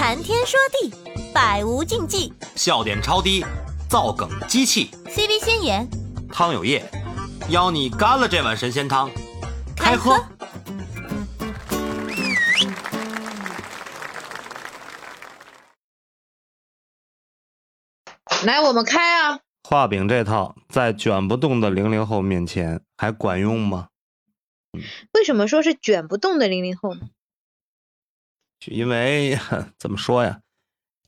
谈天说地，百无禁忌。笑点超低，造梗机器。CV 先言，汤有业，邀你干了这碗神仙汤，开喝。来，我们开啊！画饼这套在卷不动的零零后面前还管用吗？为什么说是卷不动的零零后呢？因为 怎么说呀？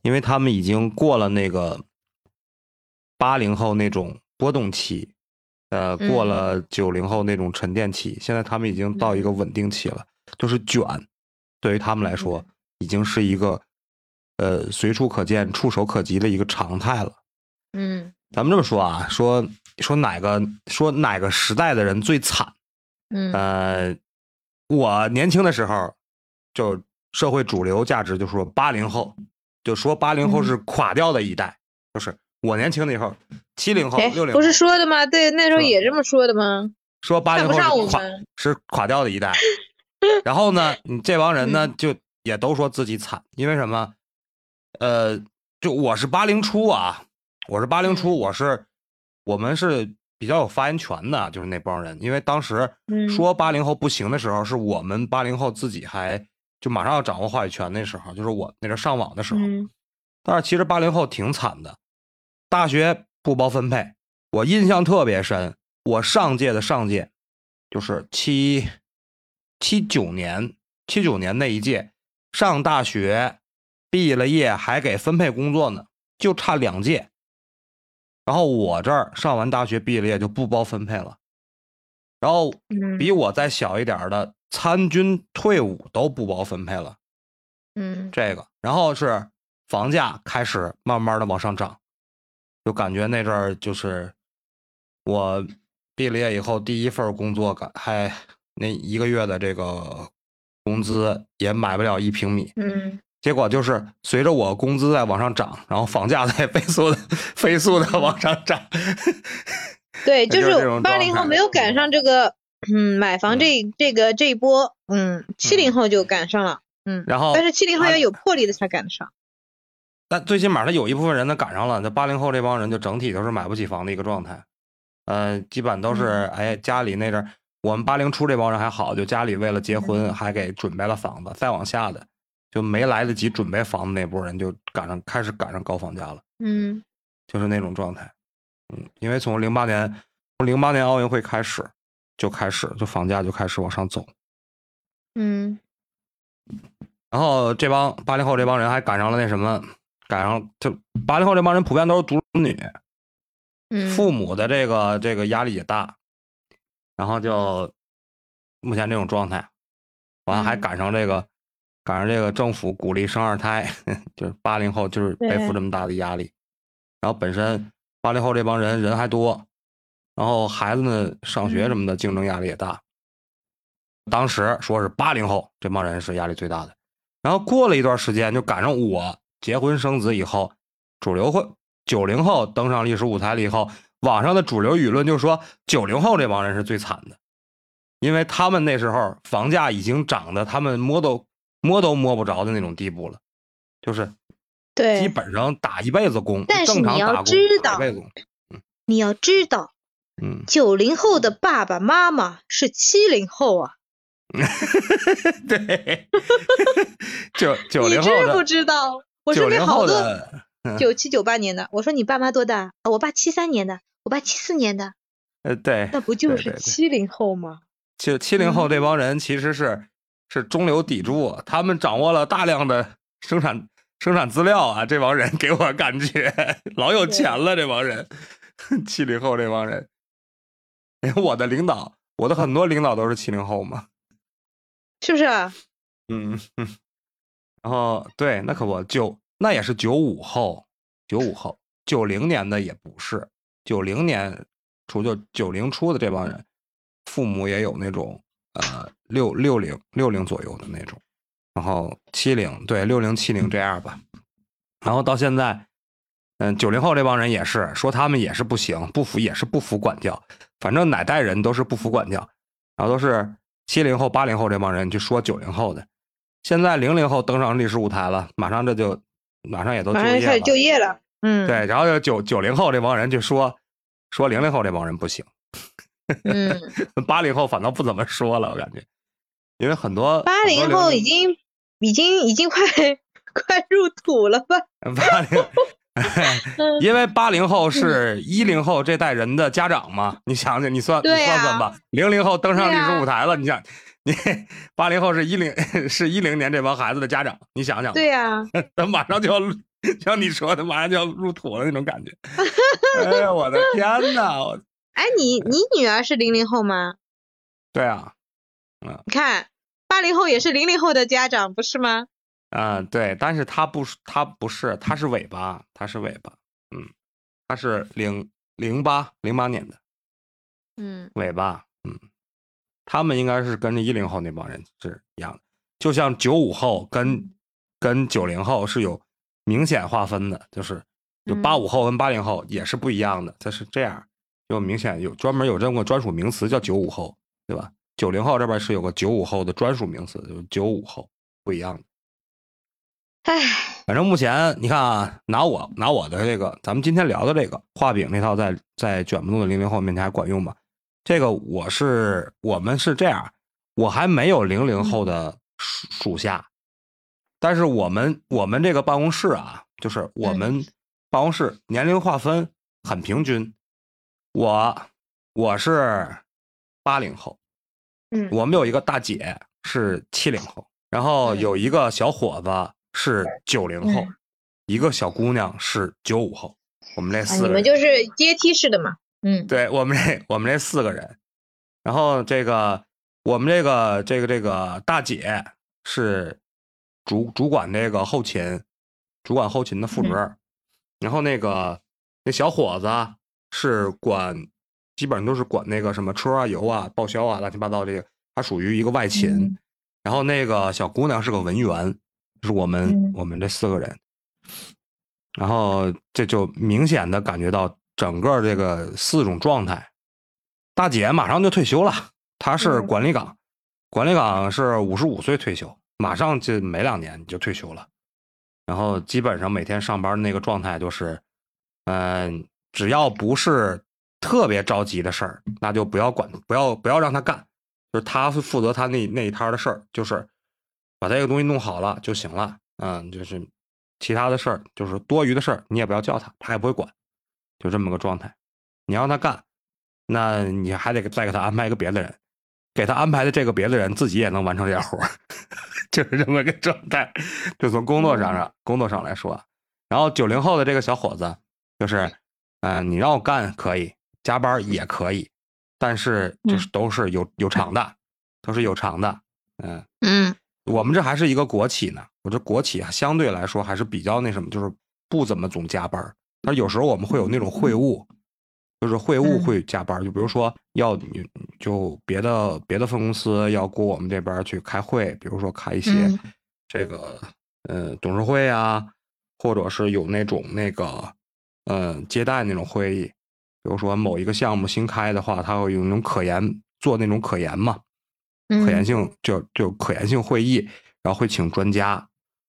因为他们已经过了那个八零后那种波动期，呃，嗯过了九零后那种沉淀期，现在他们已经到一个稳定期了，就是卷，对于他们来说已经是一个呃随处可见、触手可及的一个常态了。嗯咱们这么说啊，说说哪个说哪个时代的人最惨？嗯呃，我年轻的时候，就社会主流价值就说八零后，就说八零后是垮掉的一代，就是我年轻的时候，七零后、哎六零，不是说的吗？对，那时候也这么说的吗？说八零后是垮是垮掉的一代，然后呢，你这帮人呢嗯就也都说自己惨，因为什么？呃，就我是八零初啊，我是八零初，嗯我是我们是比较有发言权的，就是那帮人，因为当时嗯说八零后不行的时候，是我们八零后自己还就马上要掌握话语权那时候，就是我那阵上网的时候。嗯但是其实八零后挺惨的，大学不包分配，我印象特别深。我上届的上届，就是七七九年，七九年那一届上大学，毕了业还给分配工作呢，就差两届。然后我这儿上完大学毕了业就不包分配了，然后嗯比我再小一点的参军退伍都不包分配了。嗯。这个，然后是房价开始慢慢的往上涨，就感觉那阵儿就是我毕了业以后第一份工作，感还那一个月的这个工资也买不了一平米，嗯。结果就是随着我工资在往上涨，然后房价在飞速的飞速的往上涨，对，就就是八零后没有赶上这个嗯买房这这个这一波，嗯，七零后就赶上了，嗯，然后但是七零后啊要有魄力的才赶得上，但最起码他有一部分人他赶上了，那八零后这帮人就整体都是买不起房的一个状态，呃，基本都是、嗯。哎家里那阵儿，我们八零初这帮人还好，就家里为了结婚嗯。还给准备了房子，再往下的就没来得及准备房子那波人就赶上开始赶上高房价了，嗯。就是那种状态，嗯，因为从零八年从零八年奥运会开始就开始就房价就开始往上走，嗯。然后这帮八零后这帮人还赶上了那什么，赶上就八零后这帮人普遍都是独生女。嗯，父母的这个这个压力也大，然后就目前这种状态，完了还嗯。赶上这个、赶上这个政府鼓励生二胎，就是八零后就是背负这么大的压力，然后本身八零后这帮人人还多，然后孩子们上学什么的竞争压力也大。当时说是八零后这帮人是压力最大的，然后过了一段时间就赶上我结婚生子以后，主流会九零后登上历史舞台了以后，网上的主流舆论就说九零后这帮人是最惨的，因为他们那时候房价已经涨得他们摸都摸都摸不着的那种地步了，就是对。基，本上打一辈子工，但是正常你要打工知道打一辈子工，你要知道，嗯，九零后的爸爸妈妈是七零后啊，对，九九零后你知不知道？我九身边好多九七九八年的，我说你爸妈多大？啊我爸七三年的，我爸七四年的，呃，对，那不就是七零后吗？就七零嗯。后这帮人其实是是中流砥柱，他们掌握了大量的生产生产资料啊，这帮人给我感觉 老有钱了，这帮人，七零后这帮人，哎，我的领导，我的很多领导都是七零后嘛，是不是啊？嗯，嗯然后对，那可不九，那也是九五后，九五后，九零年的也不是，九零年除就九零初的这帮人，父母也有那种呃六六零六零左右的那种，然后七零对六零七零这样吧，然后到现在，嗯，九零后这帮人也是说他们也是不行，不服也是不服管教，反正哪代人都是不服管教，然后都是七零后八零后这帮人去说九零后的。现在零零后登上历史舞台了，马上这就马上也都就业了。马上开始就业了。嗯，对，然后就九九零后这帮人就说说零零后这帮人不行，嗯，八零后反倒不怎么说了，我感觉，因为很多八零后已经已经已经快 快入土了吧？八零，因为八零后是一零后这代人的家长嘛，你想想，你算你算算吧，零零后登上历史舞台了，你想你八零后是一零 是一零年这帮孩子的家长，你想想，对呀、他马上就要像你说的，马上就要入土了那种感觉。哎呀，我的天呐！我哎，你你女儿是零零后吗？对啊，嗯你看，八零后也是零零后的家长，不是吗？嗯，对，但是他不是，他不是，他是尾巴，他是尾巴，嗯，他是零零八零八年的嗯尾巴，嗯，他们应该是跟着一零后那帮人是一样的，就像九五后跟跟九零后是有明显划分的，就是就嗯八五后跟八零后也是不一样的，它是这样，就明显有专门有这么个专属名词叫九五后，对吧？九零后这边是有个九五后的专属名词，就是九五后不一样的。唉，反正目前你看啊，拿我拿我的这个，咱们今天聊的这个画饼那套在，在卷不动的零零后面前还管用吗？这个我是我们是这样，我还没有零零后的属属下，但是我们我们这个办公室啊，就是我们办公室年龄划分很平均，我我是八零后，嗯。我们有一个大姐是七零后，然后嗯。有一个小伙子是九零后，嗯。一个小姑娘是九五后，我们这啊四个人，你们就是阶梯式的嘛。嗯。对我们这我们这四个人，然后这个我们这个这个这个大姐是主主管这个后勤，主管后勤的负责人，然后那个那小伙子是管，基本上都是管那个什么车啊、油啊、报销啊、乱七八糟这个，他属于一个外勤。嗯。然后那个小姑娘是个文员，是我们、嗯我们这四个人，然后这就明显的感觉到整个这个四种状态。大姐马上就退休了，她是嗯管理岗，管理岗是五十五岁退休，马上就没两年你就退休了。然后基本上每天上班那个状态就是，嗯、只要不是特别着急的事儿，那就不要管，不要不要让他干，就是他是负责他那那一摊儿的事儿，就是把这个东西弄好了就行了。嗯，就是其他的事儿，就是多余的事儿，你也不要叫他，他也不会管，就这么个状态。你让他干，那你还得再给他安排一个别的人，给他安排的这个别的人自己也能完成这点活儿，就是这么个状态。就从工作上上工作上来说，然后九零后的这个小伙子，就是，嗯、你让我干可以，加班也可以，但是就是都是有有偿的，都是有偿的。嗯，嗯我们这还是一个国企呢，我这国企相对来说还是比较那什么，就是不怎么总加班儿。但是有时候我们会有那种会务，就是会务嗯。会加班儿，就比如说要你就别的别的分公司要过我们这边去开会，比如说开一些嗯。这个呃董事会啊，或者是有那种那个呃接待那种会议，比如说某一个项目新开的话，他会有那种可研做那种可研嘛，嗯可研性就就可研性会议，然后会请专家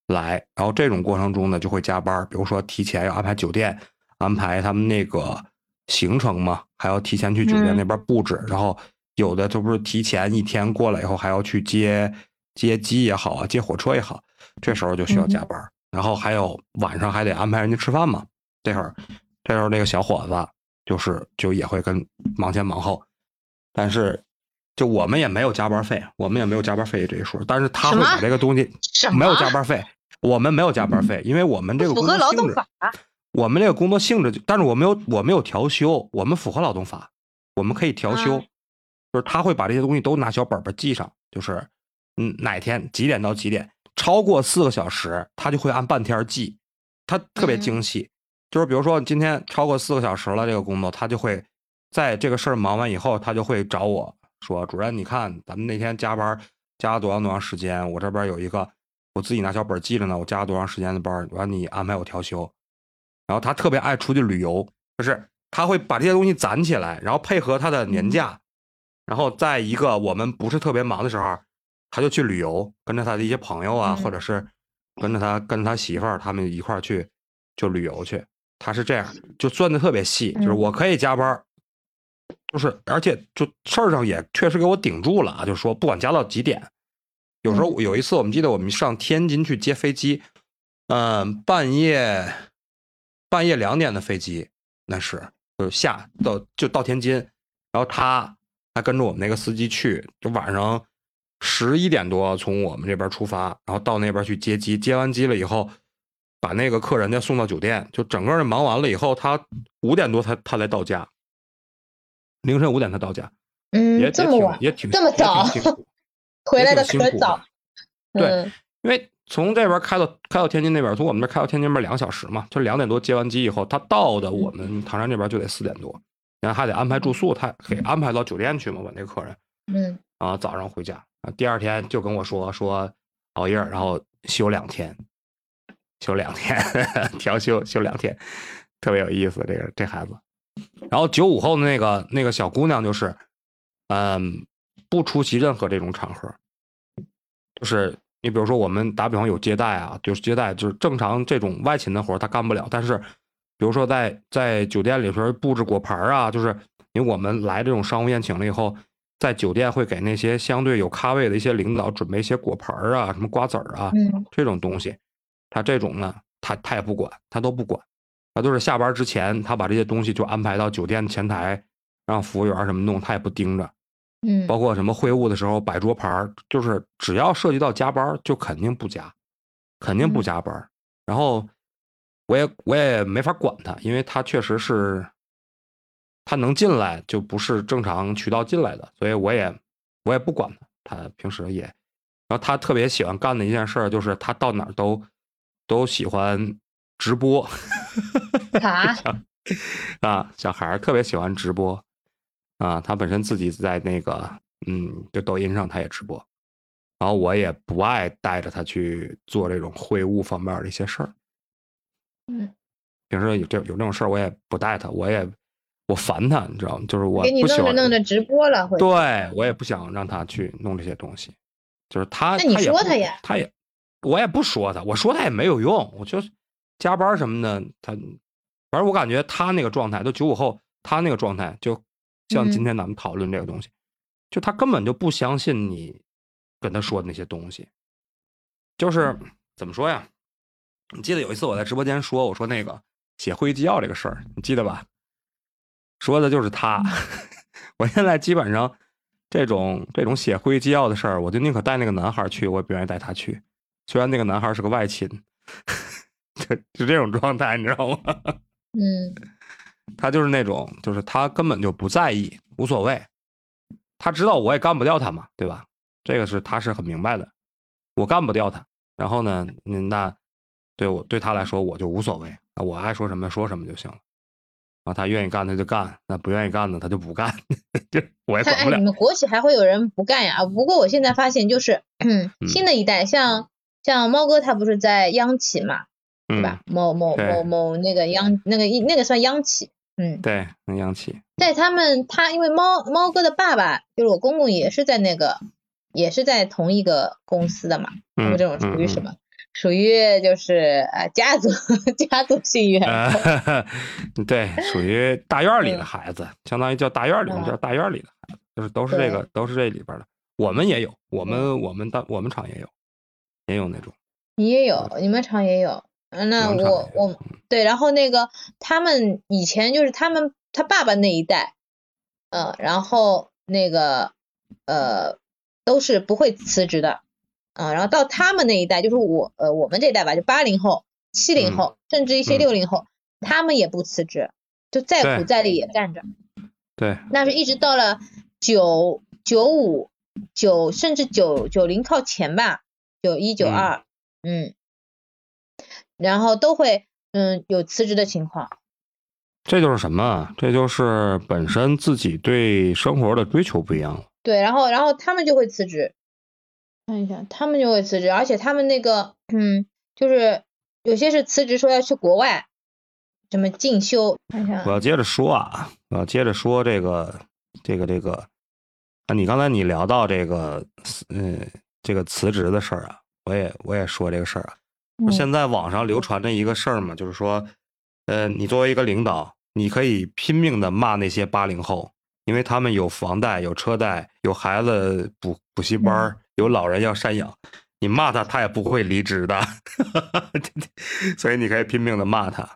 来，然后这种过程中呢就会加班，比如说提前要安排酒店，安排他们那个行程嘛，还要提前去酒店嗯。那边布置，然后有的这不是提前一天过来以后还要去接接机也好啊，接火车也好，这时候就需要加班儿，然后还有晚上还得安排人家吃饭嘛，这会儿这时候那个小伙子就是就也会跟忙前忙后，但是就我们也没有加班费，我们也没有加班费这一说，但是他会把这个东西没有加班费，我们没有加班费，因为我们这个符工作性质，合劳动法。我们这个工作性质，但是我没有我没有调休，我们符合劳动法，我们可以调休，啊就是他会把这些东西都拿小本本记上，就是嗯哪天几点到几点，超过四个小时，他就会按半天记，他特别嗯精细，就是比如说今天超过四个小时了，这个工作他就会在这个事儿忙完以后，他就会找我说，主任你看咱们那天加班加了多长多长时间，我这边有一个我自己拿小本记着呢，我加了多长时间的班，完你安排我调休。然后他特别爱出去旅游，就是他会把这些东西攒起来，然后配合他的年假，然后在一个我们不是特别忙的时候，他就去旅游，跟着他的一些朋友啊，嗯或者是跟着他跟着他媳妇儿他们一块儿去就旅游去。他是这样，就算的特别细，就是嗯。我可以加班儿，就是而且就事儿上也确实给我顶住了啊，就是说不管加到几点，有时候有一次我们记得我们上天津去接飞机，嗯、半夜半夜两点的飞机，那是就下到就到天津，然后他他跟着我们那个司机去，就晚上十一点多从我们这边出发，然后到那边去接机，接完机了以后，把那个客人家送到酒店，就整个人忙完了以后，他五点多他他才到家，凌晨五点才到家，也嗯，也这么晚，挺也挺这么早回来的挺早。对嗯因为从这边开到开到天津那边，从我们这开到天津那边两个小时嘛，就两点多接完机以后，他到的我们唐山这边就得四点多，然后还得安排住宿，他给安排到酒店去嘛，我那客人嗯啊，早上回家，啊，第二天就跟我说说熬夜，然后休两天，休两天，调休休两天，特别有意思，这个这孩子。然后九五后的那个那个小姑娘就是，嗯，不出席任何这种场合，就是你比如说我们打比方有接待啊，就是接待就是正常这种外勤的活儿她干不了，但是比如说在在酒店里边布置果盘儿啊，就是因为我们来这种商务宴请了以后，在酒店会给那些相对有咖位的一些领导准备一些果盘儿啊，什么瓜子儿啊，嗯。这种东西，她这种呢，她她也不管，她都不管，他都是下班之前，他把这些东西就安排到酒店前台，让服务员什么弄，他也不盯着。嗯包括什么会务的时候摆桌盘儿，就是只要涉及到加班，就肯定不加，肯定不嗯加班儿。然后我也我也没法管他，因为他确实是他能进来就不是正常渠道进来的，所以我也我也不管他。他平时也，然后他特别喜欢干的一件事儿就是他到哪儿都都喜欢直播。啊 啊，小孩儿特别喜欢直播。啊，他本身自己在那个嗯，就抖音上他也直播，然后我也不爱带着他去做这种会务方面的一些事儿。嗯，平时有这有这种事儿，我也不带他，我也我烦他，你知道吗？就是我给你弄着不喜欢弄着直播了，会。对我也不想让他去弄这些东西，就是他，那你说他呀？他也，我也不说他，我说他也没有用，我就加班什么的，他反正我感觉他那个状态，都九五后，他那个状态，就像今嗯天咱们讨论这个东西，就他根本就不相信你跟他说的那些东西，就是怎么说呀？你记得有一次我在直播间说，我说那个写会议纪要这个事儿，你记得吧？说的就是他。我现在基本上这种这种写会议纪要的事儿，我就宁可带那个男孩去，我也不愿意带他去。虽然那个男孩是个外勤，就 就这种状态，你知道吗？嗯 他就是那种，就是他根本就不在意，无所谓。他知道我也干不掉他嘛，对吧？这个是他是很明白的，我干不掉他。然后呢，嗯，那对我对他来说我就无所谓啊，我爱说什么说什么就行了。然后他愿意干他就干，那不愿意干呢他就不干，这我也管不了你。们国企还会有人不干呀？啊不过我现在发现，就是嗯新的一代，像像猫哥他不是在央企嘛，对嗯吧？，某某某某那个央那个一那个算央企，嗯，对，那央企，在他们他因为猫猫哥的爸爸就是我公公也是在那个也是在同一个公司的嘛，他们嗯这种属于什嗯么？属于就是呃家族 家族性员，呃，对，属于大院儿里的嗯孩子，相当于叫大院儿里，我们叫嗯大院儿里的孩子，就是都是这个，都是这里边儿的。我们也有，我们我们当我们厂也有，也有那种。你也有，你们厂也有。嗯，那我我。对，然后那个他们以前就是他们他爸爸那一代，呃，然后那个呃都是不会辞职的，啊、然后到他们那一代，就是我呃我们这一代吧，就八零后、七零嗯后，甚至一些嗯。六零后，他们也不辞职，就再苦再累也干着。对，那是一直到了九九五九甚至九九零靠前吧，九一九二，嗯，然后都会嗯有辞职的情况，这就是什么啊？这就是本身自己对生活的追求不一样了。对，然后然后他们就会辞职，看一下，他们就会辞职，而且他们那个嗯，就是有些是辞职说要去国外，什么进修，看一下我要接着说啊，我要接着说这个这个这个啊，你刚才你聊到这个，嗯，这个辞职的事儿啊，我也我也说这个事儿啊。嗯。现在网上流传着一个事儿嘛，就是说，呃，你作为一个领导，你可以拼命的骂那些八零后，因为他们有房贷、有车贷、有孩子补补习班儿、有老人要赡养，你骂他，他也不会离职的，所以你可以拼命的骂他。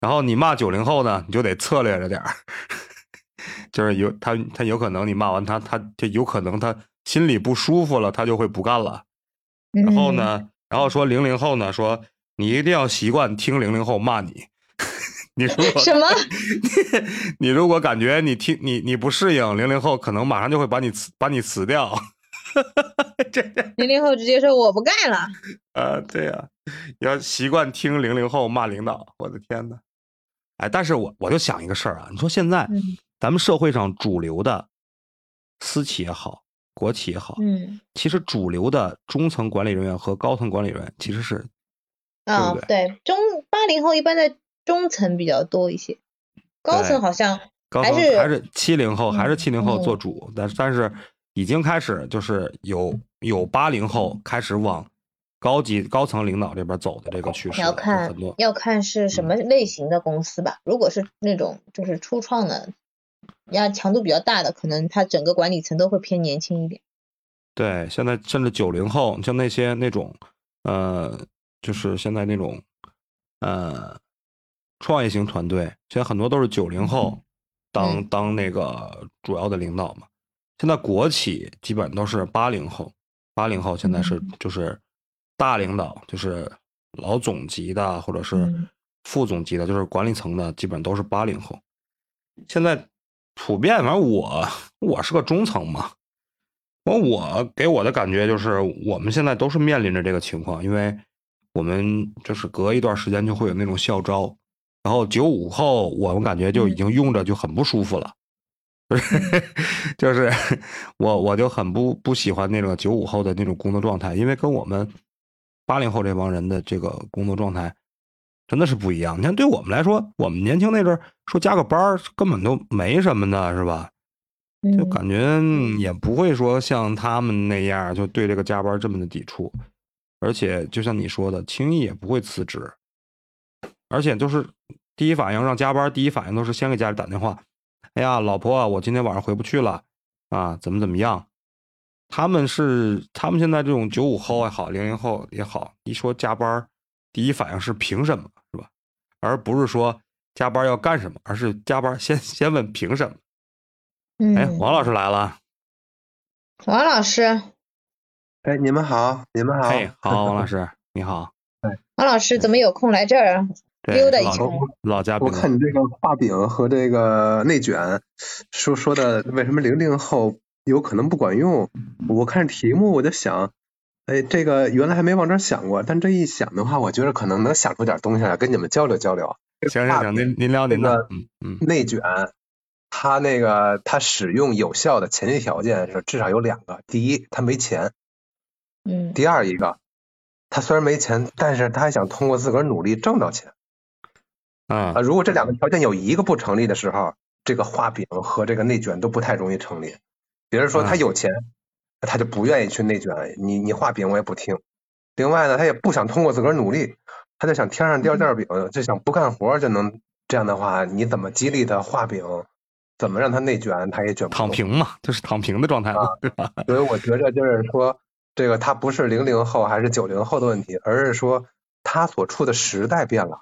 然后你骂九零后呢，你就得策略着点儿，就是有他他有可能你骂完他，他就有可能他心里不舒服了，他就会不干了。然后呢，然后说零零后呢，说你一定要习惯听零零后骂你。你如果什么？你如果感觉你听你你不适应，零零后可能马上就会把你辞把你辞掉。这零零后直接说我不干了。啊，对呀、要习惯听零零后骂领导。我的天呐，哎，但是我我就想一个事儿啊，你说现在嗯咱们社会上主流的私企也好，国企也好，嗯其实主流的中层管理人员和高层管理人员其实是啊对中八零后一般在中层比较多一些，高层好像还是层还是七零后，还是嗯七零后做嗯主，但是但是已经开始就是有有八零后开始往高级高层领导这边走的这个趋势要看要看是什么类型的公司吧。如果是那种就是初创的，要强度比较大的，可能它整个管理层都会偏年轻一点。对，现在甚至九零后，像那些那种呃，就是现在那种呃创业型团队，现在很多都是九零后当、嗯当那个主要的领导嘛。现在国企基本都是八零后，八零后现在是嗯就是大领导，就是老总级的或者是嗯副总级的，就是管理层的，基本都是八零后。现在普遍，反正我我是个中层嘛，我我给我的感觉就是，我们现在都是面临着这个情况，因为我们就是隔一段时间就会有那种校招，然后九五后我们感觉就已经用着就很不舒服了，就是就是我我就很不不喜欢那种九五后的那种工作状态，因为跟我们八零后这帮人的这个工作状态真的是不一样。你看，对我们来说，我们年轻那阵儿说加个班儿根本都没什么的，是吧？就嗯感觉嗯也不会说像他们那样就对这个加班这么的抵触，而且就像你说的，轻易也不会辞职，而且就是第一反应让加班，第一反应都是先给家里打电话，哎呀，老婆，我今天晚上回不去了啊，怎么怎么样？他们是他们现在这种九五后也好，零零后也好，一说加班，第一反应是凭什么？而不是说加班要干什么，而是加班先先问凭什么。哎，嗯，王老师来了。王老师，哎，你们好，你们好。嘿，好，王老师，你好。王老师怎么有空来这儿啊？溜达一圈老嘉宾。我看你这个画饼和这个内卷，说说的为什么零零后有可能不管用？我看题目我就想，哎，这个原来还没往这儿想过，但这一想的话，我觉得可能能想出点东西来跟你们交流交流。行行行，您您聊您的。嗯嗯内卷，它那个它使用有效的前提条件是至少有两个，第一，他没钱；嗯第二一个，他虽然没钱，但是他还想通过自个儿努力挣到钱。啊，啊如果这两个条件有一个不成立的时候，这个画饼和这个内卷都不太容易成立。比如说他有钱，他就不愿意去内卷，你你画饼我也不听。另外呢，他也不想通过自个儿努力，他就想天上掉馅饼，就想不干活就能这样的话，你怎么激励他画饼？怎么让他内卷，他也卷不。躺平嘛，就是躺平的状态嘛，对吧？所以我觉着就是说，这个他不是零零后还是九零后的问题，而是说他所处的时代变了。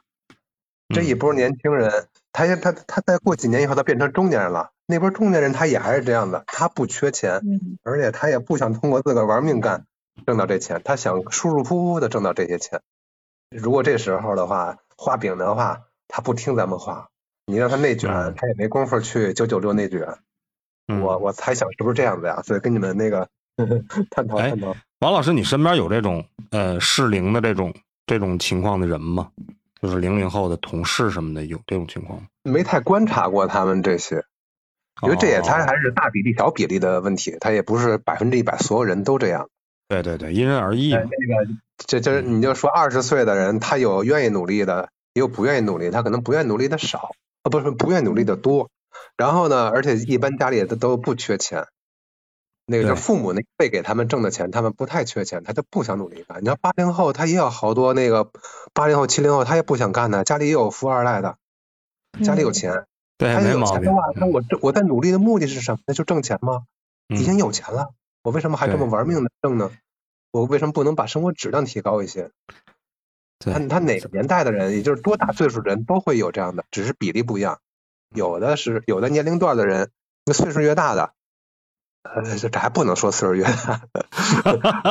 这一波年轻人，他也他他再过几年以后，他变成中年人了。那波中年人他也还是这样的，他不缺钱，嗯而且他也不想通过自个儿玩命干挣到这钱，他想舒舒服服的挣到这些钱。如果这时候的话，画饼的话，他不听咱们话，你让他内卷，嗯他也没工夫去九九六内卷。嗯我我猜想是不是这样子呀？所以跟你们那个 探讨哎探讨。王老师，你身边有这种呃适龄的这种这种情况的人吗？就是零零后的同事什么的，有这种情况吗？没太观察过他们这些，因为这也他哦还是大比例小比例的问题，他也不是百分之一百所有人都这样。对对对，因人而异嘛。哎那个这这你就说二十岁的人，他有愿意努力的，也有不愿意努力，他可能不愿意努力的少，啊不是不愿意努力的多。然后呢，而且一般家里都都不缺钱，那个就父母那辈给他们挣的钱，他们不太缺钱，他就不想努力干。你要八零后，他也有好多那个八零后、七零后，他也不想干的，家里也有富二代的，家里有嗯钱，对，他没毛病有钱的。话，那我这我在努力的目的是什么？那就挣钱吗？已经嗯，有钱了，我为什么还这么玩命的挣呢？我为什么不能把生活质量提高一些？他他哪个年代的人，也就是多大岁数的人都会有这样的，只是比例不一样。有的是有的年龄段的人，那岁数越大的，呃，这这还不能说岁数越大，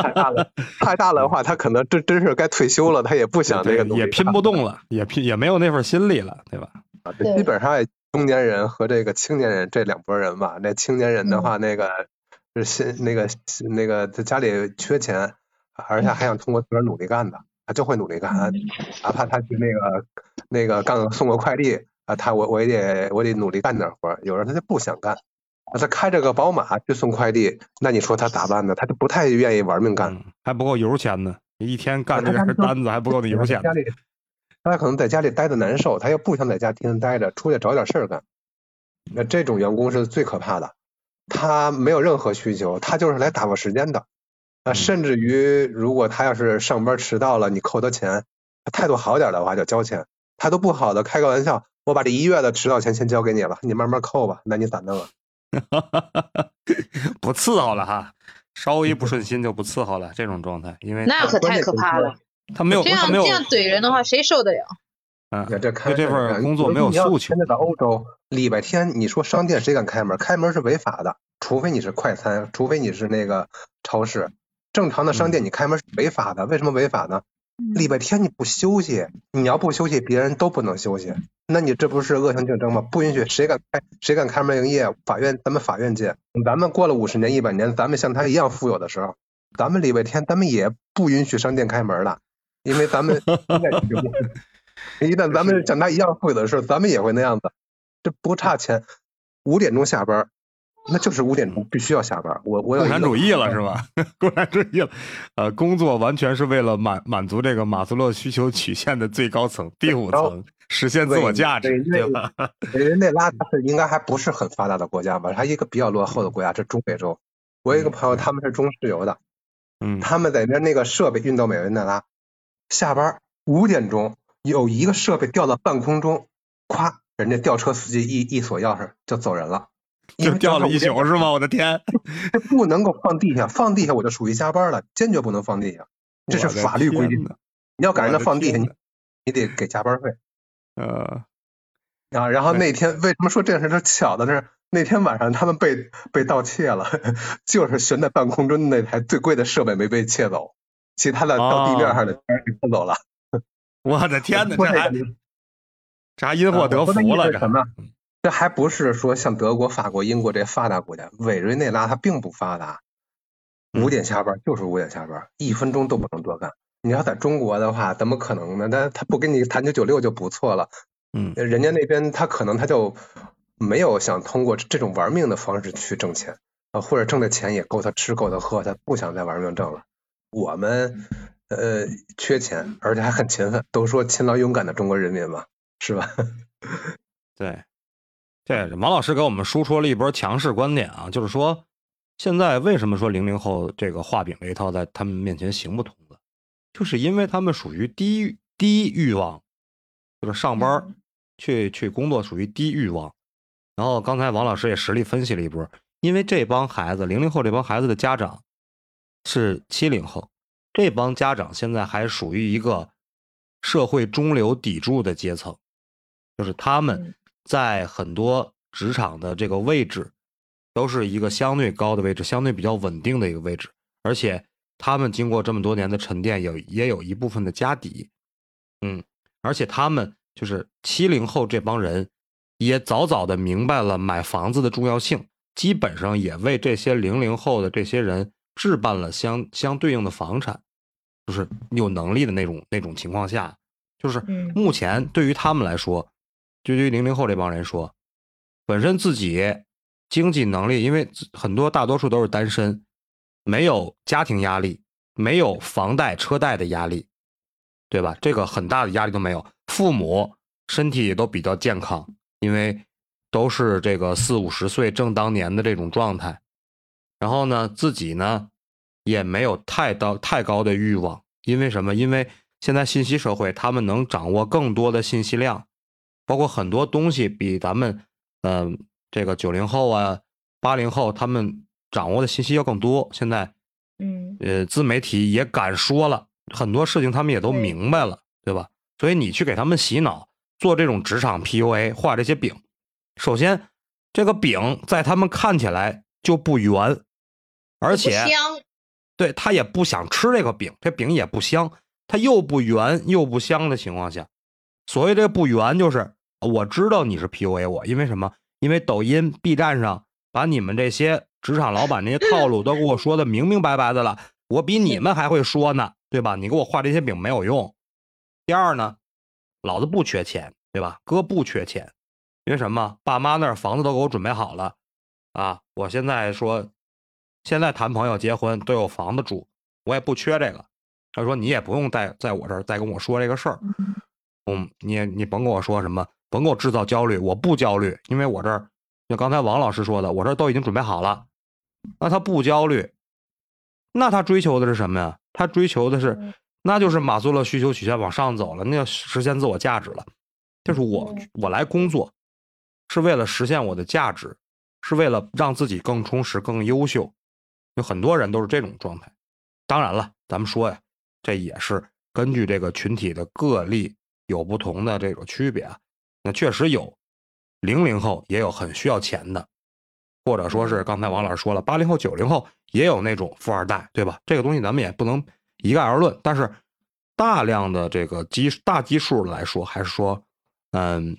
太大了，太大了的话，他可能真真是该退休了，他也不想这个也拼不动了，也拼也没有那份心力了，对吧？啊，对基本上中年人和这个青年人这两拨人吧。那青年人的话，那个是新那个那个在家里缺钱，而且还想通过自个儿努力干的，他就会努力干，哪怕他去那个那个干送个快递啊，他我我也得我得努力干点活有时候他就不想干，啊他开着个宝马去送快递，那你说他咋办呢？他就不太愿意玩命干。嗯，还不够油钱呢，一天干点单子还不够那油钱呢。家里，他可能在家里待的难受，他又不想在家天天待着，出去找点事儿干。那这种员工是最可怕的，他没有任何需求，他就是来打发时间的。啊，嗯甚至于如果他要是上班迟到了，你扣他钱，他态度好点的话就交钱；态度不好的，开个玩笑，我把这一月的迟到钱先交给你了，你慢慢扣吧。那你咋弄啊？不伺候了哈，稍微一不顺心就不伺候了，这种状态，因为那可太可怕了。他没有这样没有这样怼人的话，谁受得了？啊你看这开这份工作没有诉求现，在到欧洲，礼拜天你说商店谁敢开门？开门是违法的，除非你是快餐，除非你是那个超市。正常的商嗯店你开门是违法的，为什么违法呢？礼拜天你不休息，你要不休息，别人都不能休息，那你这不是恶性竞争吗？不允许谁敢开谁敢开门营业？法院咱们法院见，咱们过了五十年一百年，咱们像他一样富有的时候，咱们礼拜天咱们也不允许商店开门了，因为咱们 一旦咱们像他一样富有的时候，咱们也会那样子，这不差钱，五点钟下班，那就是五点钟必须要下班。我我有共产主义了是吧？共产主义了，呃，工作完全是为了满满足这个马斯洛需求曲线的最高层 第五层，实现自我价值，对对吧？人那拉它是应该还不是很发达的国家吧？还一个比较落后的国家，这中美洲。我有一个朋友，他们是中石油的，嗯，他们在那那个设备运到美维内拉，下班五点钟有一个设备掉到半空中，咵，人家吊车司机一一锁钥匙就走人了，因 就掉了一宿是吗？我的天，这不能够放地下，放地下我就属于加班了，坚决不能放地下，这是法律规定天呐。你要赶上他放地下，你你得给加班费呃，啊。然后那天为什么说这件事是巧的是，那天晚上他们被被盗窃了，就是悬在半空中的那台最贵的设备没被窃走，其他的到地面上的全给偷走了。我的天呐，这还这还因祸得福了，这什么？这还不是说像德国、法国、英国这些发达国家，委瑞内拉它并不发达，嗯五点下班就是五点下班，一分钟都不能多干。你要在中国的话，怎么可能呢？那他不跟你谈九九六就不错了，嗯人家那边他可能他就没有想通过这种玩命的方式去挣钱啊，或者挣的钱也够他吃够他喝，他不想再玩命挣了。我们呃缺钱，而且还很勤奋，都说勤劳勇敢的中国人民嘛，是吧？对，这王老师给我们输出了一波强势观点啊，就是说，现在为什么说零零后这个画饼这一套在他们面前行不通的，就是因为他们属于低低欲望，就是上班去去工作属于低欲望。然后刚才王老师也实力分析了一波，因为这帮孩子零零后这帮孩子的家长是七零后，这帮家长现在还属于一个社会中流砥柱的阶层，就是他们嗯在很多职场的这个位置都是一个相对高的位置，相对比较稳定的一个位置，而且他们经过这么多年的沉淀，有也有一部分的家底，嗯，而且他们就是七零后这帮人也早早的明白了买房子的重要性，基本上也为这些零零后的这些人置办了相相对应的房产，就是有能力的那种那种情况下，就是嗯。目前对于他们来说，就对于零零后这帮人说，本身自己经济能力，因为很多大多数都是单身，没有家庭压力，没有房贷车贷的压力，对吧？这个很大的压力都没有，父母身体也都比较健康，因为都是这个四五十岁正当年的这种状态，然后呢，自己呢也没有太高太高的欲望，因为什么？因为现在信息社会，他们能掌握更多的信息量，包括很多东西比咱们，嗯、这个九零后啊、八零后他们掌握的信息要更多。现在，嗯呃，自媒体也敢说了很多事情，他们也都明白了，对吧？所以你去给他们洗脑，做这种职场 PUA，画这些饼，首先这个饼在他们看起来就不圆，而且香，对他也不想吃这个饼，这饼也不香，它又不圆又不香的情况下，所谓这不圆就是我知道你是 PUA 我，因为什么？因为抖音、B 站上把你们这些职场老板那些套路都给我说的明明白白的了，我比你们还会说呢，对吧？你给我画这些饼没有用。第二呢，老子不缺钱，对吧？哥不缺钱，因为什么？爸妈那儿房子都给我准备好了，啊，我现在说，现在谈朋友结婚都有房子住，我也不缺这个。他说你也不用在在我这儿再跟我说这个事儿，嗯，你也你甭跟我说什么，甭给我制造焦虑，我不焦虑，因为我这儿就刚才王老师说的，我这儿都已经准备好了。那他不焦虑，那他追求的是什么呀？他追求的是嗯，那就是马斯洛需求曲线往上走了，那要实现自我价值了。就是我嗯我来工作，是为了实现我的价值，是为了让自己更充实、更优秀。有很多人都是这种状态。当然了，咱们说呀，这也是根据这个群体的个例有不同的这个区别啊。那确实有，零零后也有很需要钱的，或者说是刚才王老师说了，八零后、九零后也有那种富二代，对吧？这个东西咱们也不能一概而论，但是大量的这个基大基数来说，还是说，嗯，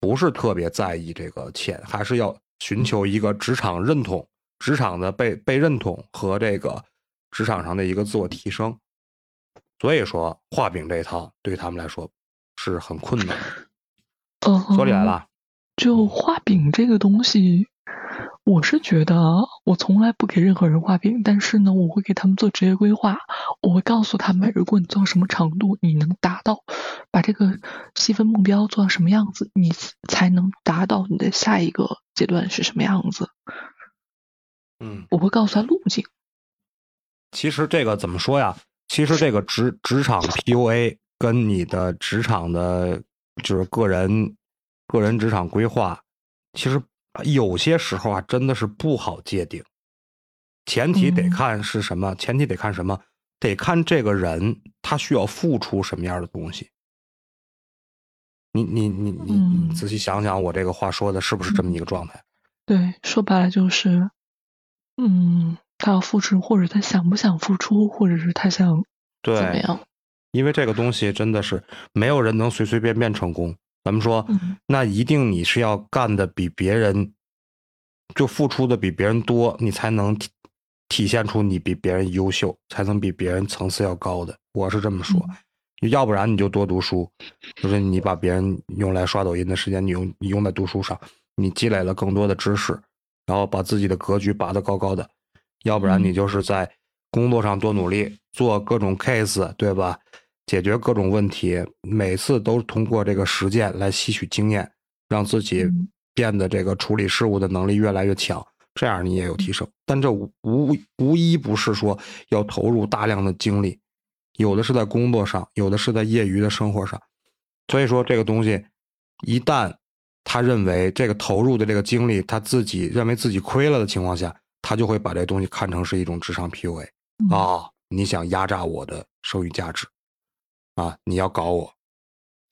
不是特别在意这个钱，还是要寻求一个职场认同、职场的被被认同和这个职场上的一个自我提升。所以说，画饼这一套对他们来说是很困难的。嗯，说起来了，就画饼这个东西，我是觉得我从来不给任何人画饼，但是呢，我会给他们做职业规划。我会告诉他们，如果你做到什么程度，你能达到，把这个细分目标做到什么样子，你才能达到你的下一个阶段是什么样子。嗯，我会告诉他路径。其实这个怎么说呀？其实这个职职场 PUA 跟你的职场的，就是个人个人职场规划，其实有些时候啊，真的是不好界定。前提得嗯看是什么，前提得看什么，得看这个人他需要付出什么样的东西。你你你你仔细想想，我这个话说的是不是这么一个状态？对，说白了就是，嗯，他要付出，或者他想不想付出，或者是他想怎么，样。因为这个东西真的是没有人能随随便便成功。咱们说，嗯那一定你是要干的比别人，就付出的比别人多，你才能体体现出你比别人优秀，才能比别人层次要高的。我是这么说，要不然你就多读书，就是你把别人用来刷抖音的时间，你用你用在读书上，你积累了更多的知识，然后把自己的格局拔得高高的。要不然你嗯就是在工作上多努力，做各种 case，对吧？解决各种问题，每次都通过这个实践来吸取经验，让自己嗯变得这个处理事物的能力越来越强，这样你也有提升。但这无无无一不是说要投入大量的精力，有的是在工作上，有的是在业余的生活上。所以说这个东西，一旦他认为这个投入的这个精力，他自己认为自己亏了的情况下，他就会把这东西看成是一种职场 PUA 嗯啊、你想压榨我的剩余价值啊，你要搞我。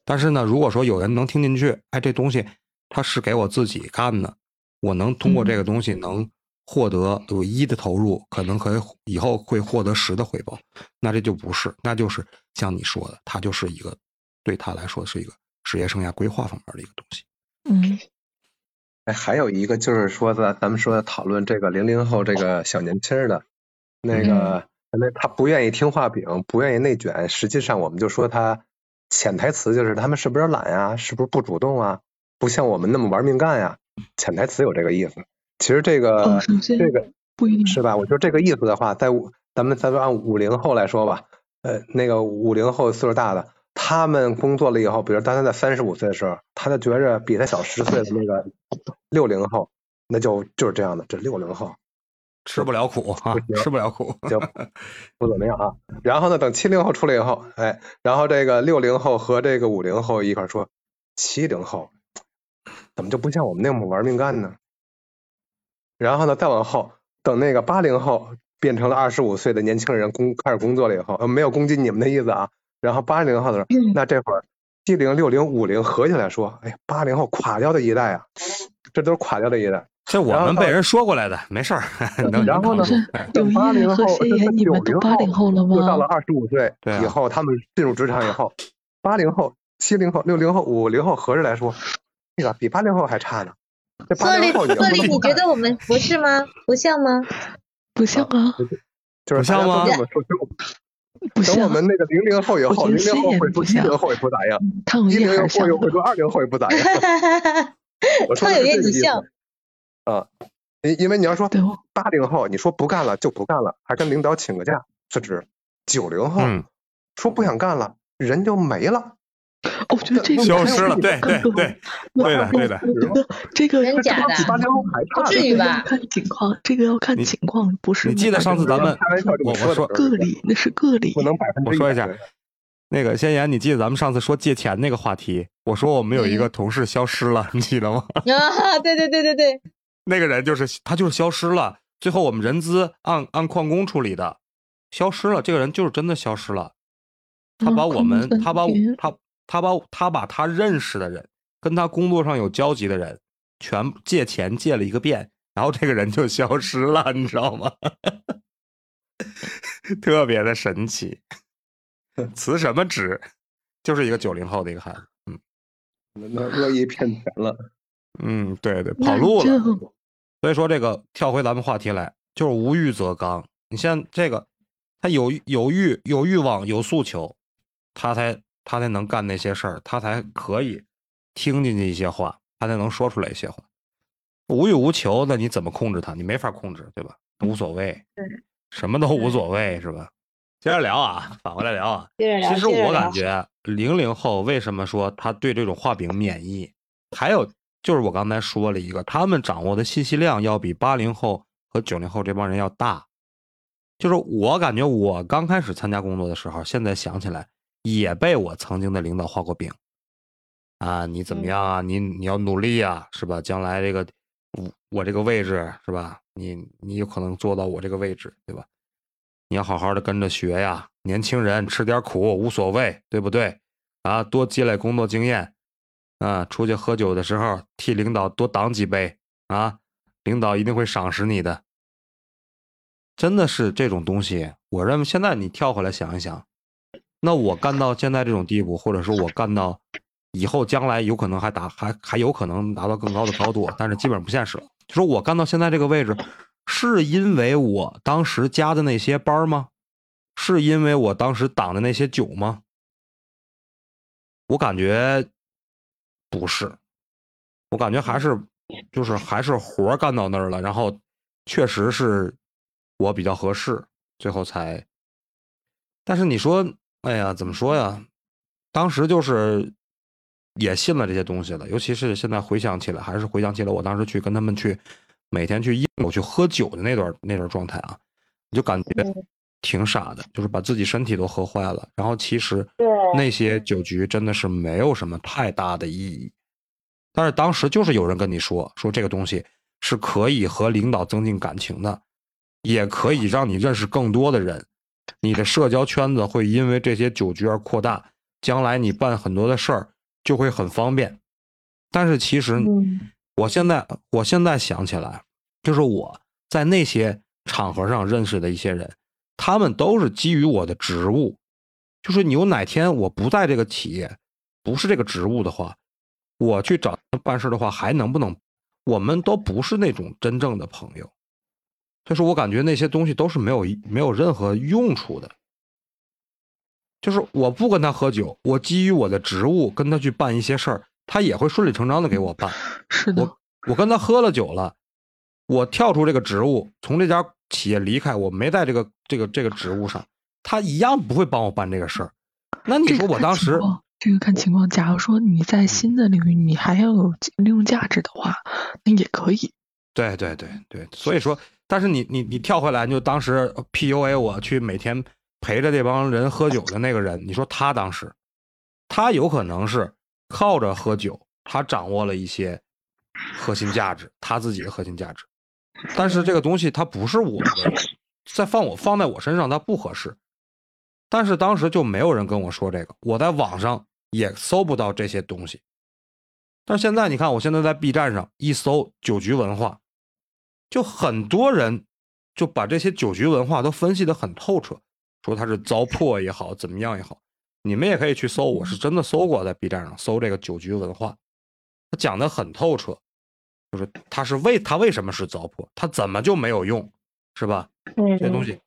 但是呢，如果说有人能听进去，哎，这东西它是给我自己干的，我能通过这个东西能获得有一的投入，可能可以以后会获得十的回报，那这就不是，那就是像你说的，他就是一个对他来说是一个职业生涯规划方面的一个东西。嗯哎，还有一个就是说的，咱们说的讨论这个零零后这个小年轻的，那个那他不愿意听画饼，不愿意内卷，实际上我们就说他潜台词就是他们是不是懒呀，是不是不主动啊，不像我们那么玩命干呀，潜台词有这个意思。其实这个、哦，这个不一定是吧？我觉得这个意思的话，在咱们咱们按五零后来说吧，呃，那个五零后岁数大的，他们工作了以后，比如当他在三十五岁的时候，他就觉着比他小十岁的那个六零后，那就就是这样的，这六零后，吃不了苦啊不，行吃不了苦。行 不怎么样啊。然后呢，等七零后出来以后，哎，然后这个六零后和这个五零后一块儿说，七零后怎么就不像我们那么玩命干呢？然后呢，再往后，等那个八零后变成了二十五岁的年轻人工开始工作了以后，呃，没有攻击你们的意思啊。然后八零后的时候，那这会儿七零、六零、五零合起来说，哎呀，八零后垮掉的一代啊，这都是垮掉的一代。这我们被人说过来的，没事儿。然后呢等有八零后九零八零后了吗？又到了二十五岁以后，他们进入职场以后，八零后、七零后、六零后、五零后合着来说，这个比八零后还差呢。这八零后你要策略，不你觉得我们不是吗？不像吗？不像啊，就是像吗等我。们那个零零后以后，零零后会说谢岩不像七零后也不咋样，一零后又会。说二零后也不咋样。我说的是这个意思你像啊，因因为你要说对哦，八零后，你说不干了就不干了，还跟领导请个假辞职；九零后嗯，说不想干了，人就没了。我觉得这个消失了。更对对对，我 对的对的我觉得这个真假的比八零后还不。至于吧要看情况，这个要看情况，不是你记得上次咱们我我说个例，那是个例不。能百分之我说一下对那个先言，你记得咱们上次说借钱那个话题？我说我们有一嗯个同事消失了，你记得吗？啊，对对对对对，那个人就是他就是消失了，最后我们人资按按旷工处理的，消失了，这个人就是真的消失了。他把嗯我们，他把他他把他把他认识的人，跟他工作上有交集的人，全借钱借了一个遍，然后这个人就消失了，你知道吗？特别的神奇。辞什么职？就是一个九零后的一个孩子。嗯那恶意骗钱了。嗯，对对，跑路了。所以说这个跳回咱们话题来，就是无欲则刚。你像这个，他有有欲有欲望有诉求，他才他才能干那些事儿，他才可以听进去一些话，他才能说出来一些话。无欲无求，那你怎么控制他？你没法控制，对吧？无所谓，对，什么都无所谓，是吧？接着聊啊，反过来聊啊。接着聊，其实我感觉零零后为什么说他对这种画饼免疫，还有就是我刚才说了一个，他们掌握的信息量要比八零后和九零后这帮人要大。就是我感觉我刚开始参加工作的时候，现在想起来也被我曾经的领导画过饼。啊，你怎么样啊？你你要努力啊，是吧？将来这个我我这个位置是吧？你你有可能做到我这个位置，对吧？你要好好的跟着学呀，年轻人吃点苦无所谓，对不对？啊，多积累工作经验，啊，出去喝酒的时候替领导多挡几杯啊，领导一定会赏识你的。真的是这种东西，我认为现在你跳回来想一想，那我干到现在这种地步，或者说我干到以后将来有可能还达还还有可能达到更高的高度，但是基本上不现实了。就说我干到现在这个位置，是因为我当时加的那些班吗？是因为我当时挡的那些酒吗？我感觉不是，我感觉还是就是还是活干到那儿了，然后确实是我比较合适，最后才。但是你说，哎呀，怎么说呀？当时就是也信了这些东西了，尤其是现在回想起来，还是回想起来我当时去跟他们去每天去应酬去喝酒的那段那段状态啊，你就感觉挺傻的，就是把自己身体都喝坏了。然后其实那些酒局真的是没有什么太大的意义，但是当时就是有人跟你说说这个东西是可以和领导增进感情的，也可以让你认识更多的人，你的社交圈子会因为这些酒局而扩大，将来你办很多的事儿就会很方便。但是其实嗯我现在我现在想起来，就是我在那些场合上认识的一些人，他们都是基于我的职务，就是你有哪天我不在这个企业，不是这个职务的话，我去找他办事的话，还能不能？我们都不是那种真正的朋友，就是我感觉那些东西都是没有没有任何用处的。就是我不跟他喝酒，我基于我的职务跟他去办一些事儿，他也会顺理成章的给我办。是的，我我跟他喝了酒了，我跳出这个职务，从这家企业离开，我没在这个这个这个职务上，他一样不会帮我办这个事儿。那你说我当时，这个看情况。假如说你在新的领域你还要有利用价值的话，那也可以。对对对对，所以说，但是你你你跳回来，就当时 PUA 我去每天陪着这帮人喝酒的那个人，你说他当时，他有可能是靠着喝酒，他掌握了一些核心价值，他自己的核心价值，但是这个东西它不是我的，再放我放在我身上它不合适，但是当时就没有人跟我说这个，我在网上也搜不到这些东西。但是现在你看，我现在在 B 站上一搜酒局文化，就很多人就把这些酒局文化都分析的很透彻，说它是糟粕也好，怎么样也好，你们也可以去搜，我是真的搜过，在 B 站上搜这个酒局文化，他讲的很透彻，就是他是为他为什么是糟粕，他怎么就没有用，是吧？这些东西，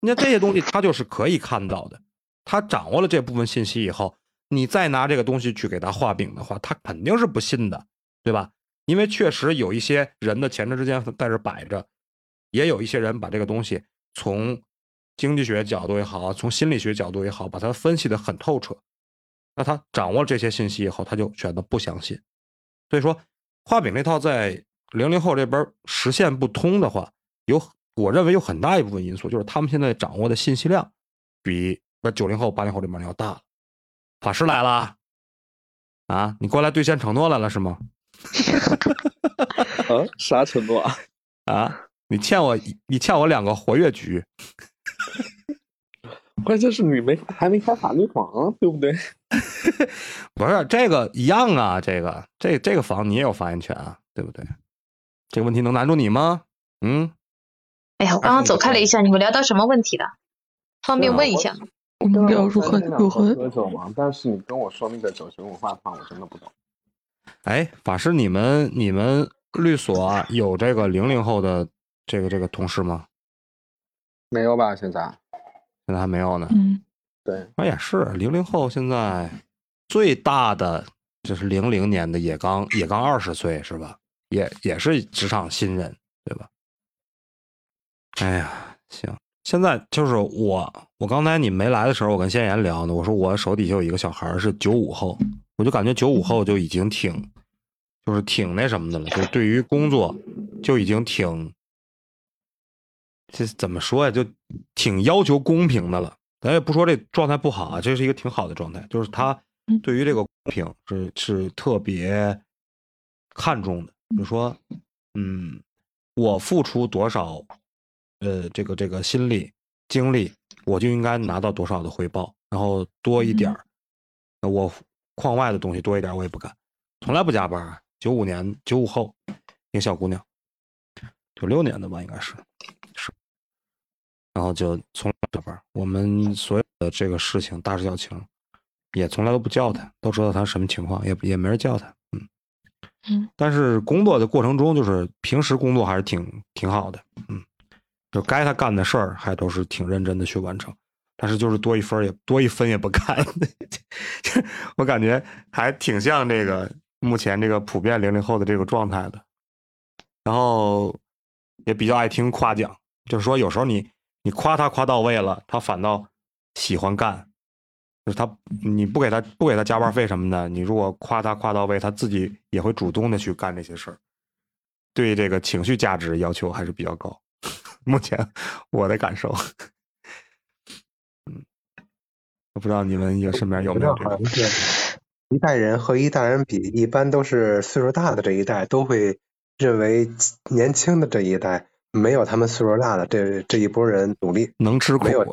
你看这些东西他就是可以看到的，他掌握了这部分信息以后。你再拿这个东西去给他画饼的话，他肯定是不信的，对吧？因为确实有一些人的前车之鉴在这摆着，也有一些人把这个东西从经济学角度也好，从心理学角度也好，把它分析的很透彻。那他掌握这些信息以后，他就选择不相信。所以说，画饼那套在零零后这边实现不通的话，有我认为有很大一部分因素就是他们现在掌握的信息量比那九零后、八零后这边要大了。法师来了，啊，你过来兑现承诺来了是吗？啊，啥承诺啊？啊，你欠我，你欠我两个活跃局。关键是你没还没开法律房，对不对？不是这个一样啊，这个这这个房你也有发言权啊，对不对？这个问题能难住你吗？嗯？哎呀，我刚刚走开了一下，你们聊到什么问题了？方便问一下吗？我们聊如何如何喝酒吗？但是你跟我说那个酒席文化的话，我真的不懂。哎，法师，你们你们律所有这个零零后的这个这个同事吗？没有吧？现在现在还没有呢。嗯，对，那也是零零后，现在最大的就是零零年的，也刚也刚二十岁是吧？也也是职场新人，对吧？哎呀，行。现在就是我，我刚才你没来的时候，我跟先言聊呢。我说我手底下有一个小孩是九五后，我就感觉九五后就已经挺，就是挺那什么的了，就对于工作就已经挺，这怎么说呀？就挺要求公平的了。咱也不说这状态不好啊，这是一个挺好的状态，就是他对于这个公平是是特别看重的，就说，嗯，我付出多少。呃，这个这个心力精力，我就应该拿到多少的回报，然后多一点儿。我框外的东西多一点，我也不干，从来不加班。九五年，九五后，一个小姑娘，九六年的吧，应该是是。然后就从来。我们所有的这个事情，大事小情，也从来都不叫他，都知道他什么情况，也也没人叫他。嗯嗯。但是工作的过程中，就是平时工作还是挺挺好的。嗯。就该他干的事儿，还都是挺认真的去完成，但是就是多一分也多一分也不干，我感觉还挺像这个目前这个普遍零零后的这个状态的，然后也比较爱听夸奖，就是说有时候你你夸他夸到位了，他反倒喜欢干，就是他你不给他不给他加班费什么的，你如果夸他夸到位，他自己也会主动的去干这些事儿，对这个情绪价值要求还是比较高。目前我的感受，嗯，我不知道你们有身边有没有这种。一代人和一代人比，一般都是岁数大的这一代都会认为年轻的这一代没有他们岁数大的这这一波人努力，能吃苦，没有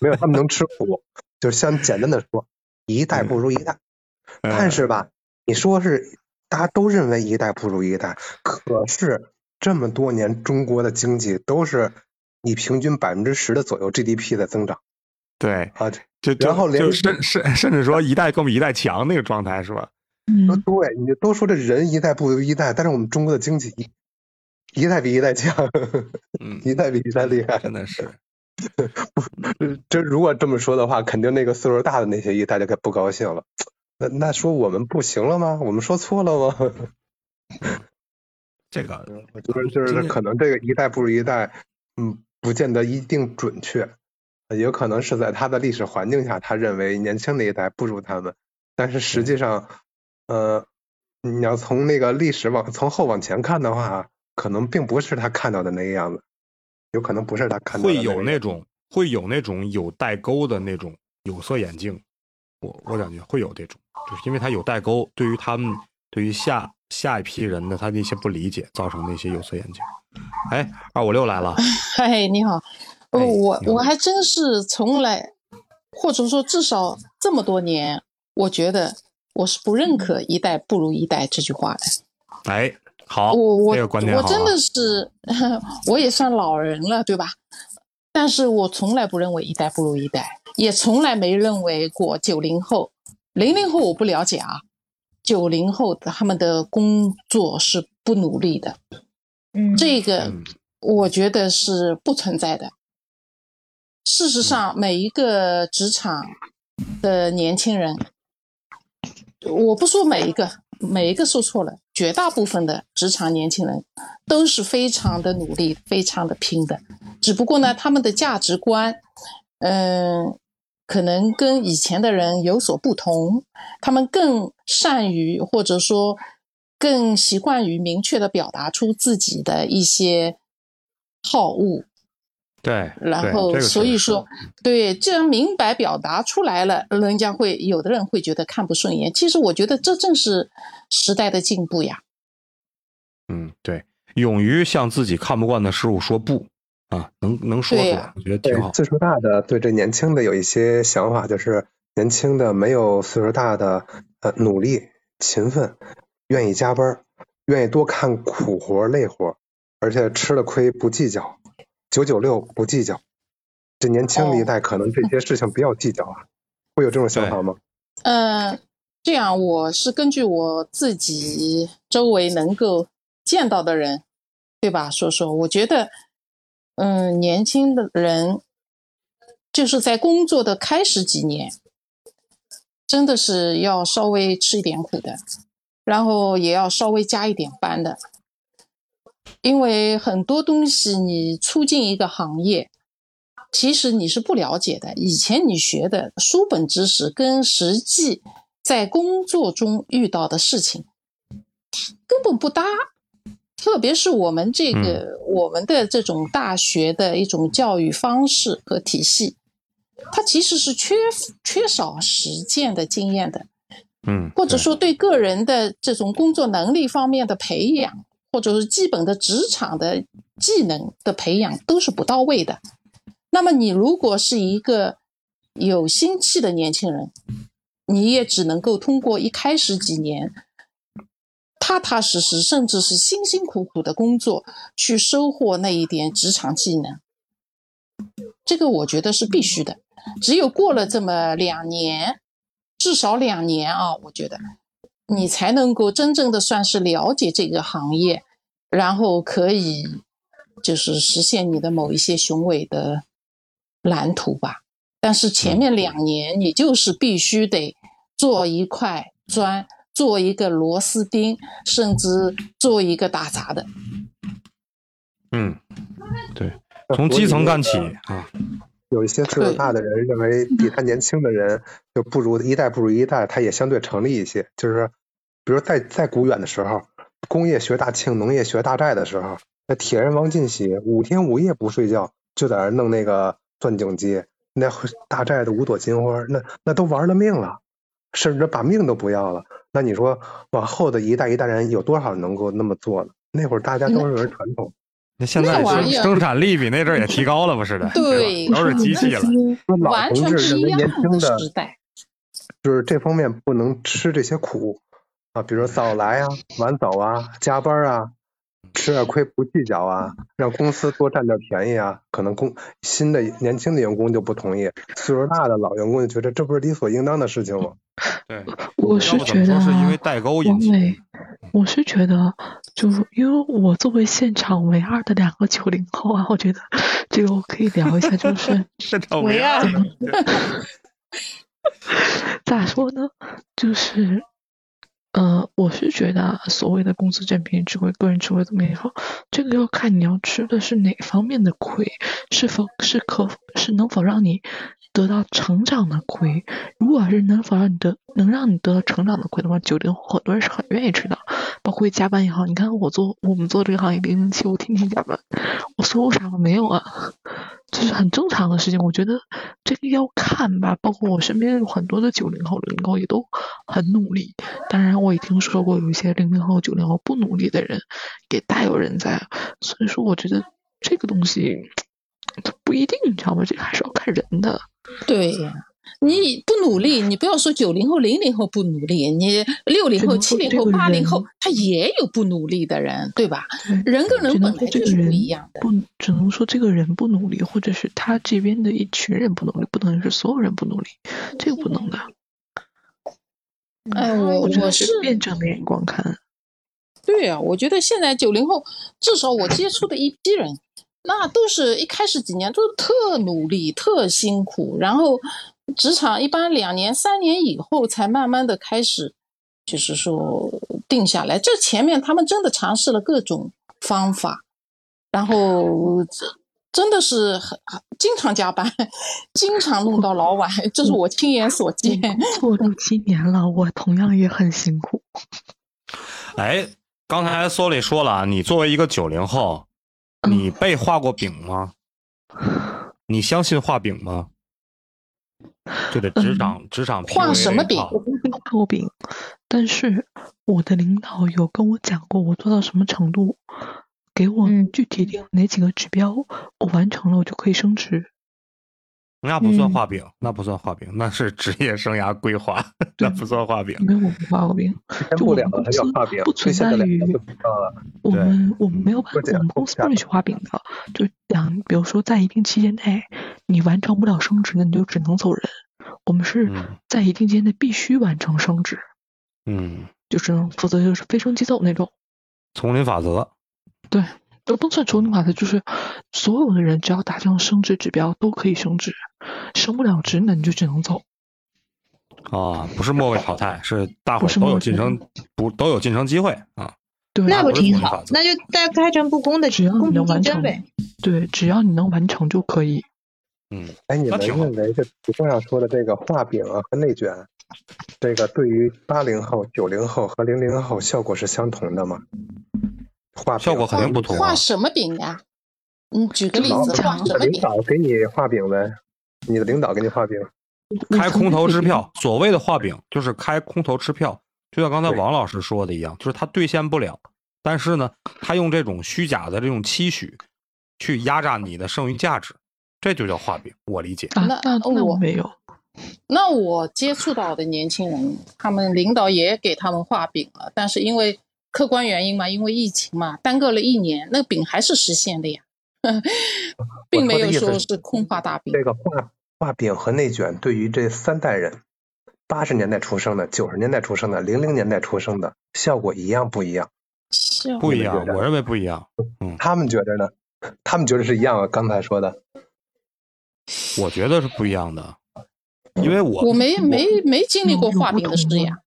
没有他们能吃苦。就是像简单的说，一代不如一代。但是吧，你说是大家都认为一代不如一代，可是。这么多年，中国的经济都是以平均百分之十的左右 GDP 的增长。对啊，就然后连甚甚甚至说一代更比一代强那个状态是吧？嗯，对，你都说这人一代不如一代，但是我们中国的经济一一代比一代强，嗯，一代比一代厉害，真的是。不，这如果这么说的话，肯定那个岁数大的那些一代就该不高兴了。那那说我们不行了吗？我们说错了吗？这个我觉得就是可能这个一代不如一代，嗯，不见得一定准确，也可能是在他的历史环境下，他认为年轻的一代不如他们，但是实际上，呃，你要从那个历史往从后往前看的话，可能并不是他看到的那个样子，有可能不是他看到的会有那种会有那种有代沟的那种有色眼镜，我我感觉会有这种，就是因为他有代沟，对于他们对于下下一批人的他的一些不理解，造成的一些有色眼镜。哎，二五六来了，嗨，你好，哦哎我我还真是从来，或者说至少这么多年，我觉得我是不认可“一代不如一代”这句话的。哎，好，我我这个观点好、啊，我真的是，我也算老人了，对吧？但是我从来不认为一代不如一代，也从来没认为过九零后、零零后我不了解啊，九零后的他们的工作是不努力的，嗯，这个嗯。我觉得是不存在的。事实上，每一个职场的年轻人，我不说每一个，每一个说错了，绝大部分的职场年轻人都是非常的努力、非常的拼的。只不过呢，他们的价值观，嗯、可能跟以前的人有所不同，他们更善于或者说更习惯于明确的表达出自己的一些好恶，对，然后所以说，对既然明白表达出来了，人家会有的人会觉得看不顺眼。其实我觉得这正是时代的进步呀。嗯，对，勇于向自己看不惯的事物说不啊，能能说出来，我觉得挺好。岁数大的对这年轻的有一些想法，就是年轻的没有岁数大的呃努力、勤奋，愿意加班，愿意多看苦活、累活，而且吃了亏不计较，九九六不计较。这年轻的一代可能这些事情比较计较啊，会有这种想法吗？嗯，这样我是根据我自己周围能够见到的人，对吧？说说，我觉得，嗯，年轻的人就是在工作的开始几年，真的是要稍微吃一点苦的，然后也要稍微加一点班的，因为很多东西你促进一个行业，其实你是不了解的。以前你学的书本知识跟实际在工作中遇到的事情根本不搭。特别是我们这个、我们的这种大学的一种教育方式和体系，它其实是缺缺少实践的经验的。嗯，或者说对个人的这种工作能力方面的培养，或者是基本的职场的技能的培养都是不到位的。那么你如果是一个有心气的年轻人，你也只能够通过一开始几年踏踏实实，甚至是辛辛苦苦的工作，去收获那一点职场技能。这个我觉得是必须的。只有过了这么两年，至少两年啊，我觉得你才能够真正的算是了解这个行业，然后可以就是实现你的某一些雄伟的蓝图吧。但是前面两年你就是必须得做一块砖，做一个螺丝钉，甚至做一个打杂的。嗯，对，从基层干起啊，有一些岁数大的人认为比他年轻的人就不如一代不如一代，他也相对成立一些。就是比如在在古远的时候，工业学大庆，农业学大寨的时候，那铁人王进喜五天五夜不睡觉，就在那弄那个钻井机，那大寨的五朵金花，那那都玩了命了，甚至把命都不要了。那你说往后的一代一代人有多少能够那么做呢？那会儿大家都是传统。那现在生生产力比那阵儿也提高了，不是的，对吧都是机器了。完全不同志认为一样年轻的时代。就是这方面不能吃这些苦啊，比如说早来啊、晚走啊、加班啊、吃点亏不计较啊，让公司多占点便宜啊。可能公新的年轻的员工就不同意，岁数大的老员工就觉得这不是理所应当的事情吗？对，我是觉得因为代沟引起的王伟，我是觉得，就因为我作为现场唯二的两个九零后啊，我觉得这个我可以聊一下，就是 是的，为二咋说呢？就是呃，我是觉得所谓的公司占便宜吃亏，个人吃亏怎么也好，这个要看你要吃的是哪方面的亏，是否是可是能否让你得到成长的亏。如果是能否让你得能让你得到成长的亏的话，九零后很多人是很愿意吃的，包括加班也好。你看我做我们做这个行业零零七，我天天加班，我收入啥吗？没有啊，这是很正常的事情。我觉得这个要看吧，包括我身边有很多的九零后、零零后也都很努力。当然，我也听说过有一些零零后、九零后不努力的人也大有人在。所以说，我觉得这个东西它不一定，你知道吗？这个还是要看人的。对呀，你不努力，你不要说九零后、零零后不努力，你六零后、七零后、八零后，他也有不努力的人，对吧？对人跟人本来就是不一样的。不，只能说这个人不努力，或者是他这边的一群人不努力，不能是所有人不努力，这个不能的。哎，我我是辩证的眼光看。对啊，我觉得现在九零后，至少我接触的一批人，那都是一开始几年都特努力、特辛苦，然后职场一般两年、三年以后才慢慢的开始，就是说定下来。这前面他们真的尝试了各种方法，然后这真的是很很经常加班，经常弄到老晚，这是我亲眼所见。做六七年了，我同样也很辛苦。哎，刚才索里说了啊，你作为一个九零后，你被画过饼吗？你相信画饼吗？这个职场职场画什么饼这一套。我没画过饼，但是我的领导有跟我讲过我做到什么程度，给我嗯。具体定哪几个指标，我完成了我就可以升职。那不算嗯画饼，那不算画饼，那是职业生涯规划，那不算画饼。没有我不画过饼，就我现不了了，他们公司要画饼，不存在于我们我们没有办法，我们公司不允许画饼的，就讲，比如说在一定期间内，你完成不了升职，那你就只能走人。我们是嗯在一定期间内必须完成升职，嗯，就只能否则就是非升即走那种。丛林法则。对，都不算丛林法则，就是所有的人只要达成升职指标都可以升职，升不了职那你就只能走。啊，不是末位淘汰，是大伙都有晋升，不都有晋升机会啊？对，那不挺好那就大家开诚布公的只要你公平能完成竞争呗。对，只要你能完成就可以。嗯，哎，你们认为这图上说的这个画饼啊和内卷，这个对于八零后、九零后和零零后效果是相同的吗？画效果肯定不同啊画什么饼呀？你举个例子，领什么饼？导给你画饼呗，你的领导给你画饼，开空头支票，所谓的画饼就是开空头支票，就像刚才王老师说的一样，就是他兑现不了，但是呢，他用这种虚假的这种期许去压榨你的剩余价值，这就叫画饼，我理解。啊，那那那我我没有。那我接触到的年轻人，他们领导也给他们画饼了，但是因为客观原因嘛，因为疫情嘛，耽搁了一年，那个饼还是实现的呀，并没有说是空画大饼。这个画画饼和内卷对于这三代人，八十年代出生的、九十年代出生的、零零年代出生的，效果一样不一样？不一样我认为不一样。他们觉得呢？他们觉得是一样啊。刚才说的，我觉得是不一样的，因为我我没没没经历过画饼的事呀。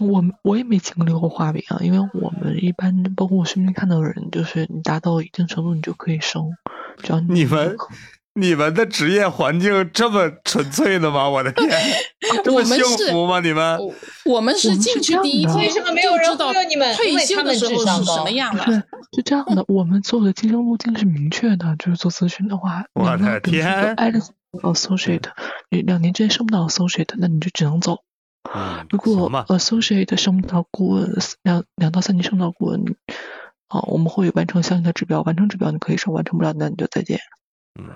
我我也没经历过画饼啊，因为我们一般包括我身边看到的人，就是你达到一定程度你就可以升，只要你们 你们的职业环境这么纯粹的吗？我的天，这么幸福吗？你们我我们是进去第一天为什么没有人就知道忽悠你们因退为他们休的时候智商高是什么样是了。是这样的，我们做的晋升路径是明确的，就是做咨询的话，我的天 associate，你两年之内升不到 associate，那你就只能走。嗯，如果行吧，associate 升不到顾问，两两到三级升到顾问，啊，我们会完成相应的指标，完成指标你可以升，完成不了那你就再见。嗯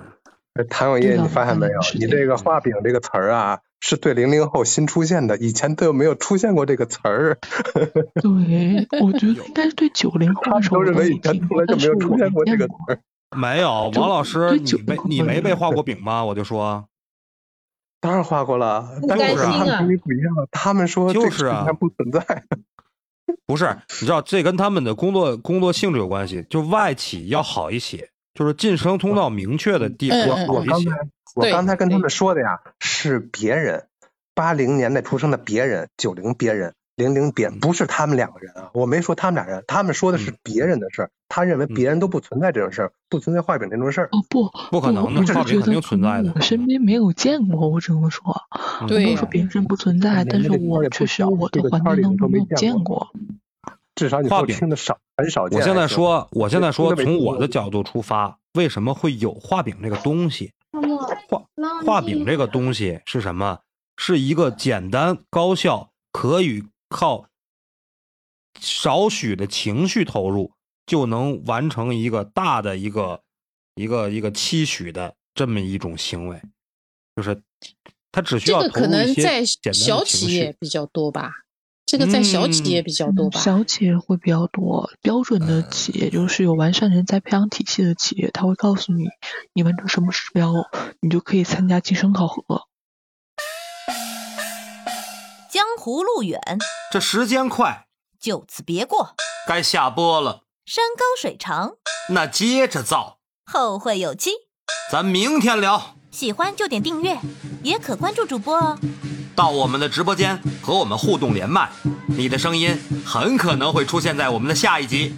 谭永业，你发现没有？你这个画饼这个词儿啊，是对零零后新出现的，以前都没有出现过这个词儿。对，我觉得 应该是对九零后 都认为以前从来就没有出现过这个词儿。没有，王老师，对你被九零后你没被画过饼吗？我就说，当然画过了，但是他们不一样，他们说就是啊不存在。不是，你知道这跟他们的工作工作性质有关系，就外企要好一些，就是晋升通道明确的地方嗯要好一些我刚才。我刚才跟他们说的呀，是别人，八零年代出生的别人，九零别人，零零点，不是他们两个人啊，我没说他们俩人，他们说的是别人的事儿，他认为别人都不存在这种事儿，不存在画饼这种事儿。哦不，不可能的我只是觉画饼肯定得存在的我身边没有见过，我只能说，嗯对说别人不存在，你但是我确实我的环境当中没有见见过过。至少画饼听的少，很少见。我现在说，我现在说，从我的角度出发，为什么会有画饼这个东西？画画饼这个东西是什么？是一个简单高效，可以靠少许的情绪投入就能完成一个大的一个一个一个期许的这么一种行为，就是他只需这个可要投入一能在些简单小。企业比较多吧，这个在小企业比较多吧。嗯小企业会比较多，标准的企业就是有完善人才培养体系的企业，他会告诉你，你完成什么指标，你就可以参加晋升考核。江湖路远，这时间快，就此别过。该下播了，山高水长，那接着造，后会有期。咱明天聊。喜欢就点订阅，也可关注主播哦。到我们的直播间和我们互动连麦，你的声音很可能会出现在我们的下一集。